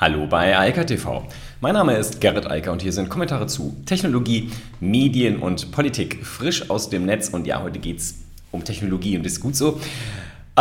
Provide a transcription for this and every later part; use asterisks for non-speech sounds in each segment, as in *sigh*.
Hallo bei Eika TV. Mein Name ist Gerrit Eiker und hier sind Kommentare zu Technologie, Medien und Politik frisch aus dem Netz. Und ja, heute geht es um Technologie und ist gut so.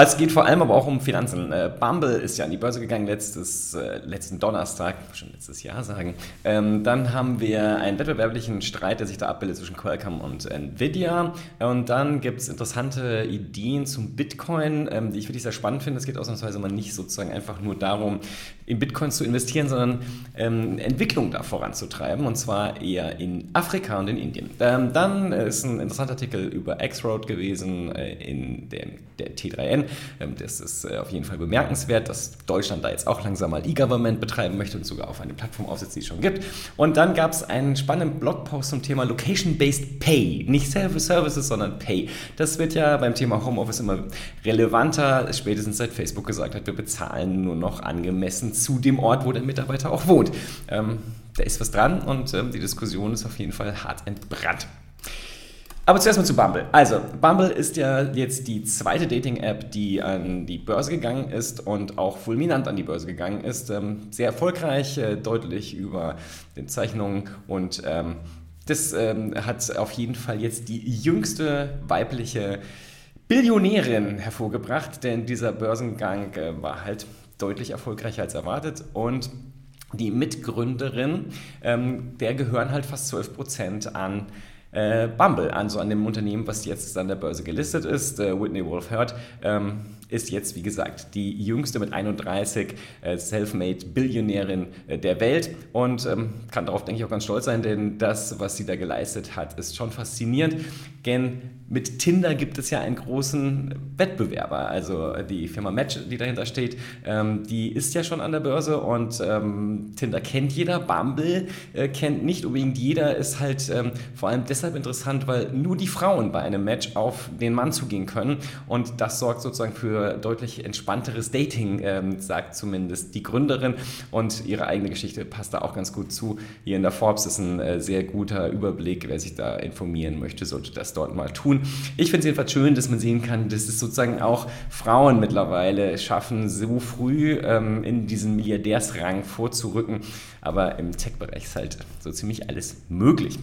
Es geht vor allem aber auch um Finanzen. Äh, Bumble ist ja an die Börse gegangen letztes, äh, letzten Donnerstag, schon letztes Jahr sagen. Ähm, dann haben wir einen wettbewerblichen Streit, der sich da abbildet zwischen Qualcomm und Nvidia. Und dann gibt es interessante Ideen zum Bitcoin, ähm, die ich wirklich sehr spannend finde. Es geht ausnahmsweise mal nicht sozusagen einfach nur darum, in Bitcoin zu investieren, sondern ähm, Entwicklung da voranzutreiben. Und zwar eher in Afrika und in Indien. Ähm, dann ist ein interessanter Artikel über X-Road gewesen äh, in der, der T3N. Ähm, das ist äh, auf jeden Fall bemerkenswert, dass Deutschland da jetzt auch langsam mal E-Government betreiben möchte und sogar auf eine Plattform aufsetzt, die es schon gibt. Und dann gab es einen spannenden Blogpost zum Thema Location-Based Pay. Nicht Services, sondern Pay. Das wird ja beim Thema Homeoffice immer relevanter, spätestens seit Facebook gesagt hat, wir bezahlen nur noch angemessen zu dem Ort, wo der Mitarbeiter auch wohnt. Ähm, da ist was dran und ähm, die Diskussion ist auf jeden Fall hart entbrannt. Aber zuerst mal zu Bumble. Also, Bumble ist ja jetzt die zweite Dating-App, die an die Börse gegangen ist und auch fulminant an die Börse gegangen ist. Ähm, sehr erfolgreich, äh, deutlich über den Zeichnungen und ähm, das ähm, hat auf jeden Fall jetzt die jüngste weibliche Billionärin hervorgebracht, denn dieser Börsengang äh, war halt deutlich erfolgreicher als erwartet und die Mitgründerin, der gehören halt fast 12 Prozent an äh, Bumble, also an dem Unternehmen, was jetzt an der Börse gelistet ist, äh, Whitney Wolf Hurt. Ähm, ist jetzt, wie gesagt, die jüngste mit 31 äh, Selfmade Billionärin äh, der Welt und ähm, kann darauf, denke ich, auch ganz stolz sein, denn das, was sie da geleistet hat, ist schon faszinierend. Denn mit Tinder gibt es ja einen großen Wettbewerber. Also die Firma Match, die dahinter steht, ähm, die ist ja schon an der Börse und ähm, Tinder kennt jeder, Bumble äh, kennt nicht unbedingt jeder, ist halt ähm, vor allem deshalb interessant, weil nur die Frauen bei einem Match auf den Mann zugehen können und das sorgt sozusagen für deutlich entspannteres Dating, ähm, sagt zumindest die Gründerin und ihre eigene Geschichte passt da auch ganz gut zu. Hier in der Forbes ist ein äh, sehr guter Überblick, wer sich da informieren möchte, sollte das dort mal tun. Ich finde es jedenfalls schön, dass man sehen kann, dass es sozusagen auch Frauen mittlerweile schaffen, so früh ähm, in diesen Milliardärsrang vorzurücken. Aber im Tech-Bereich ist halt so ziemlich alles möglich.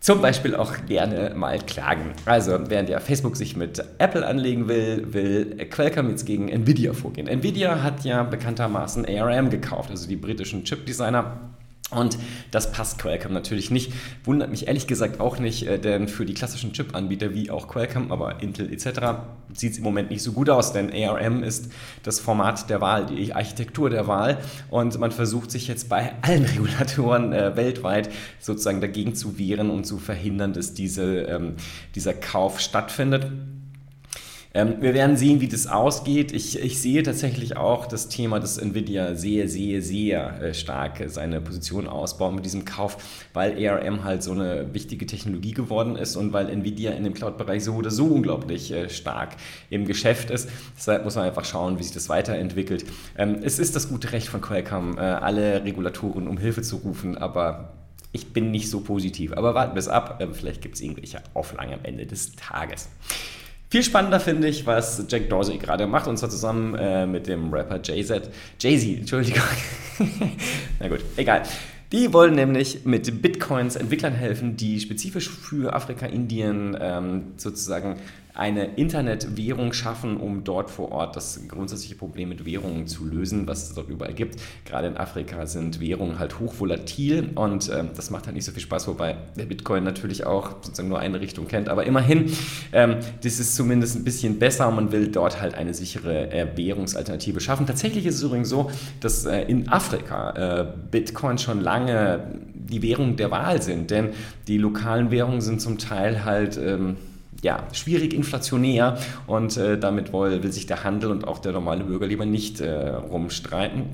Zum Beispiel auch gerne mal klagen. Also, während ja Facebook sich mit Apple anlegen will, will Qualcomm jetzt gegen Nvidia vorgehen. Nvidia hat ja bekanntermaßen ARM gekauft, also die britischen Chip-Designer und das passt Qualcomm natürlich nicht. Wundert mich ehrlich gesagt auch nicht, äh, denn für die klassischen Chip-Anbieter wie auch Qualcomm, aber Intel etc. sieht es im Moment nicht so gut aus, denn ARM ist das Format der Wahl, die Architektur der Wahl. Und man versucht sich jetzt bei allen *laughs* Regulatoren äh, weltweit sozusagen dagegen zu wehren und zu verhindern, dass diese, ähm, dieser Kauf stattfindet. Ähm, wir werden sehen, wie das ausgeht. Ich, ich sehe tatsächlich auch das Thema, dass Nvidia sehr, sehr, sehr äh, stark seine Position ausbaut mit diesem Kauf, weil ARM halt so eine wichtige Technologie geworden ist und weil Nvidia in dem Cloud-Bereich so oder so unglaublich äh, stark im Geschäft ist. Deshalb muss man einfach schauen, wie sich das weiterentwickelt. Ähm, es ist das gute Recht von Qualcomm, äh, alle Regulatoren um Hilfe zu rufen, aber ich bin nicht so positiv. Aber warten wir es ab. Ähm, vielleicht gibt es irgendwelche Auflagen am Ende des Tages. Viel spannender finde ich, was Jack Dorsey gerade macht, und zwar zusammen äh, mit dem Rapper Jay-Z. Jay-Z, Entschuldigung. *laughs* Na gut, egal. Die wollen nämlich mit Bitcoins Entwicklern helfen, die spezifisch für Afrika, Indien ähm, sozusagen eine Internetwährung schaffen, um dort vor Ort das grundsätzliche Problem mit Währungen zu lösen, was es dort überall gibt. Gerade in Afrika sind Währungen halt hochvolatil und äh, das macht halt nicht so viel Spaß, wobei der Bitcoin natürlich auch sozusagen nur eine Richtung kennt. Aber immerhin, ähm, das ist zumindest ein bisschen besser und man will dort halt eine sichere äh, Währungsalternative schaffen. Tatsächlich ist es übrigens so, dass äh, in Afrika äh, Bitcoin schon lange die Währung der Wahl sind, denn die lokalen Währungen sind zum Teil halt ähm, ja, schwierig inflationär und äh, damit will, will sich der Handel und auch der normale Bürger lieber nicht äh, rumstreiten.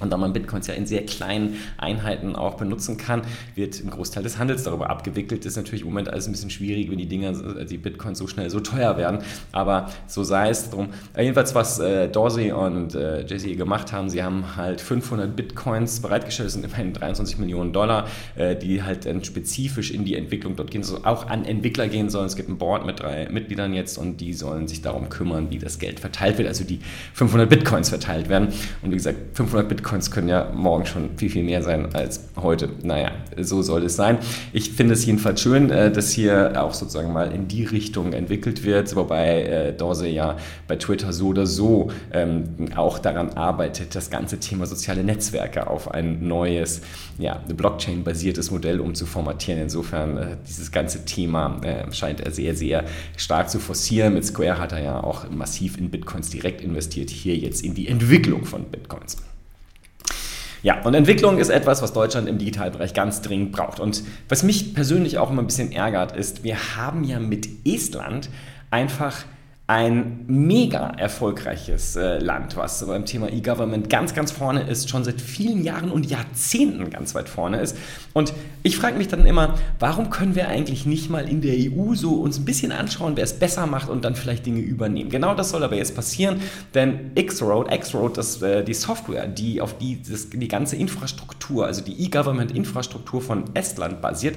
Und da man Bitcoins ja in sehr kleinen Einheiten auch benutzen kann, wird ein Großteil des Handels darüber abgewickelt. Das ist natürlich im Moment alles ein bisschen schwierig, wenn die Dinger, äh, die Bitcoins so schnell so teuer werden. Aber so sei es drum. Äh, jedenfalls, was äh, Dorsey und äh, Jesse gemacht haben, sie haben halt 500 Bitcoins bereitgestellt, das sind immerhin 23 Millionen Dollar, äh, die halt dann spezifisch in die Entwicklung dort gehen, so auch an Entwickler gehen sollen. Es gibt ein Board mit drei Mitgliedern jetzt und die sollen sich darum kümmern, wie das Geld verteilt wird, also die 500 Bitcoins verteilt werden. Und wie gesagt, 500 Bitcoins Bitcoins können ja morgen schon viel, viel mehr sein als heute. Naja, so soll es sein. Ich finde es jedenfalls schön, äh, dass hier auch sozusagen mal in die Richtung entwickelt wird, wobei äh, Dorse ja bei Twitter so oder so ähm, auch daran arbeitet, das ganze Thema soziale Netzwerke auf ein neues, ja, Blockchain-basiertes Modell umzuformatieren. Insofern, äh, dieses ganze Thema äh, scheint er sehr, sehr stark zu forcieren. Mit Square hat er ja auch massiv in Bitcoins direkt investiert, hier jetzt in die Entwicklung von Bitcoins. Ja, und Entwicklung ist etwas, was Deutschland im Digitalbereich ganz dringend braucht. Und was mich persönlich auch immer ein bisschen ärgert, ist, wir haben ja mit Estland einfach ein mega erfolgreiches äh, Land, was beim Thema E-Government ganz, ganz vorne ist, schon seit vielen Jahren und Jahrzehnten ganz weit vorne ist. Und ich frage mich dann immer, warum können wir eigentlich nicht mal in der EU so uns ein bisschen anschauen, wer es besser macht und dann vielleicht Dinge übernehmen? Genau das soll aber jetzt passieren, denn X-Road, X-Road, das, äh, die Software, die auf die, das, die ganze Infrastruktur, also die E-Government-Infrastruktur von Estland basiert,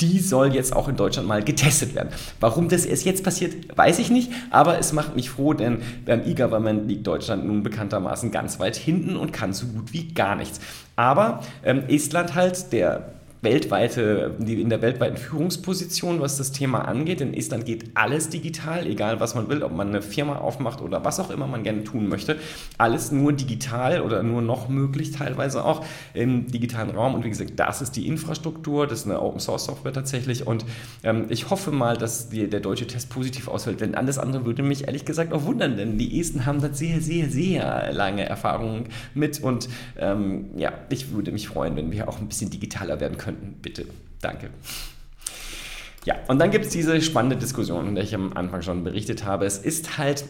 die soll jetzt auch in Deutschland mal getestet werden. Warum das erst jetzt passiert, weiß ich nicht, aber es macht mich froh, denn beim E-Government liegt Deutschland nun bekanntermaßen ganz weit hinten und kann so gut wie gar nichts. Aber ähm, Estland halt, der weltweite, in der weltweiten Führungsposition, was das Thema angeht. In Estland geht alles digital, egal was man will, ob man eine Firma aufmacht oder was auch immer man gerne tun möchte. Alles nur digital oder nur noch möglich, teilweise auch im digitalen Raum. Und wie gesagt, das ist die Infrastruktur, das ist eine Open Source Software tatsächlich. Und ähm, ich hoffe mal, dass die, der deutsche Test positiv ausfällt, denn alles andere würde mich ehrlich gesagt auch wundern, denn die Esten haben da sehr, sehr, sehr lange Erfahrungen mit. Und ähm, ja, ich würde mich freuen, wenn wir auch ein bisschen digitaler werden könnten könnten. Bitte. Danke. Ja, und dann gibt es diese spannende Diskussion, in der ich am Anfang schon berichtet habe. Es ist halt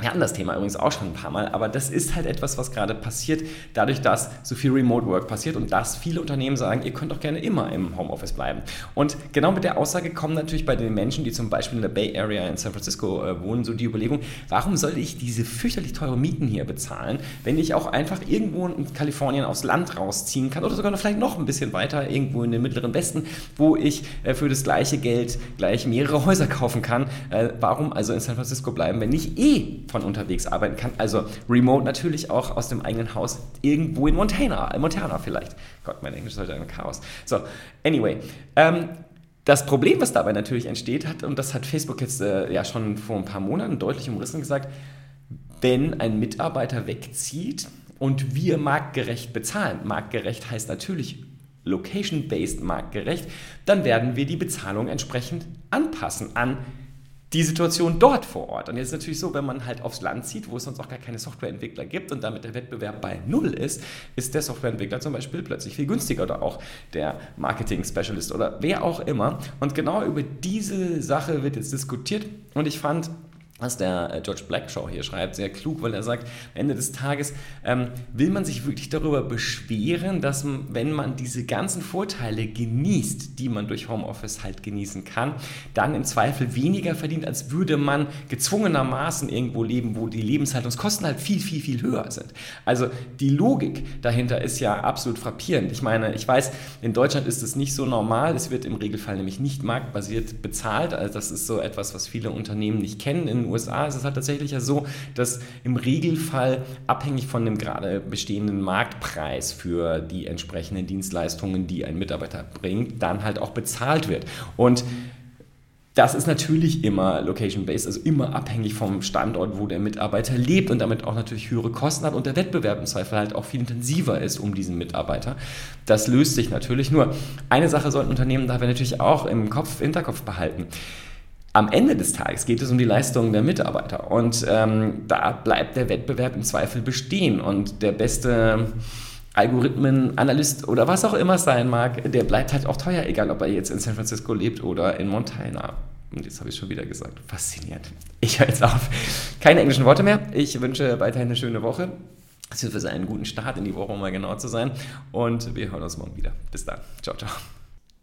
wir hatten das Thema übrigens auch schon ein paar Mal, aber das ist halt etwas, was gerade passiert, dadurch, dass so viel Remote Work passiert und dass viele Unternehmen sagen, ihr könnt doch gerne immer im Homeoffice bleiben. Und genau mit der Aussage kommen natürlich bei den Menschen, die zum Beispiel in der Bay Area in San Francisco äh, wohnen, so die Überlegung, warum soll ich diese fürchterlich teure Mieten hier bezahlen, wenn ich auch einfach irgendwo in Kalifornien aufs Land rausziehen kann oder sogar noch vielleicht noch ein bisschen weiter, irgendwo in den mittleren Westen, wo ich äh, für das gleiche Geld gleich mehrere *laughs* Häuser kaufen kann. Äh, warum also in San Francisco bleiben, wenn ich eh von unterwegs arbeiten kann. Also remote natürlich auch aus dem eigenen Haus irgendwo in Montana, Montana vielleicht. Gott, mein Englisch ist heute ein Chaos. So, anyway. Ähm, das Problem, was dabei natürlich entsteht, hat, und das hat Facebook jetzt äh, ja schon vor ein paar Monaten deutlich umrissen gesagt, wenn ein Mitarbeiter wegzieht und wir marktgerecht bezahlen, marktgerecht heißt natürlich location-based marktgerecht, dann werden wir die Bezahlung entsprechend anpassen an die Situation dort vor Ort. Und jetzt ist es natürlich so, wenn man halt aufs Land zieht, wo es sonst auch gar keine Softwareentwickler gibt und damit der Wettbewerb bei Null ist, ist der Softwareentwickler zum Beispiel plötzlich viel günstiger oder auch der Marketing-Specialist oder wer auch immer. Und genau über diese Sache wird jetzt diskutiert und ich fand, was der äh, George Blackshaw hier schreibt, sehr klug, weil er sagt, am Ende des Tages ähm, will man sich wirklich darüber beschweren, dass wenn man diese ganzen Vorteile genießt, die man durch Homeoffice halt genießen kann, dann im Zweifel weniger verdient, als würde man gezwungenermaßen irgendwo leben, wo die Lebenshaltungskosten halt viel, viel, viel höher sind. Also die Logik dahinter ist ja absolut frappierend. Ich meine, ich weiß, in Deutschland ist es nicht so normal, es wird im Regelfall nämlich nicht marktbasiert bezahlt, also das ist so etwas, was viele Unternehmen nicht kennen. In USA ist es halt tatsächlich ja so, dass im Regelfall abhängig von dem gerade bestehenden Marktpreis für die entsprechenden Dienstleistungen, die ein Mitarbeiter bringt, dann halt auch bezahlt wird. Und das ist natürlich immer location-based, also immer abhängig vom Standort, wo der Mitarbeiter lebt und damit auch natürlich höhere Kosten hat und der Wettbewerb im Zweifel halt auch viel intensiver ist um diesen Mitarbeiter. Das löst sich natürlich. Nur eine Sache sollten Unternehmen dabei natürlich auch im Kopf, Hinterkopf behalten am Ende des Tages geht es um die Leistungen der Mitarbeiter und ähm, da bleibt der Wettbewerb im Zweifel bestehen und der beste Algorithmenanalyst oder was auch immer sein mag, der bleibt halt auch teuer, egal ob er jetzt in San Francisco lebt oder in Montana. Und jetzt habe ich schon wieder gesagt. Faszinierend. Ich höre jetzt auf. Keine englischen Worte mehr. Ich wünsche weiterhin eine schöne Woche. Beziehungsweise einen guten Start in die Woche, um mal genau zu sein. Und wir hören uns morgen wieder. Bis dann. Ciao, ciao.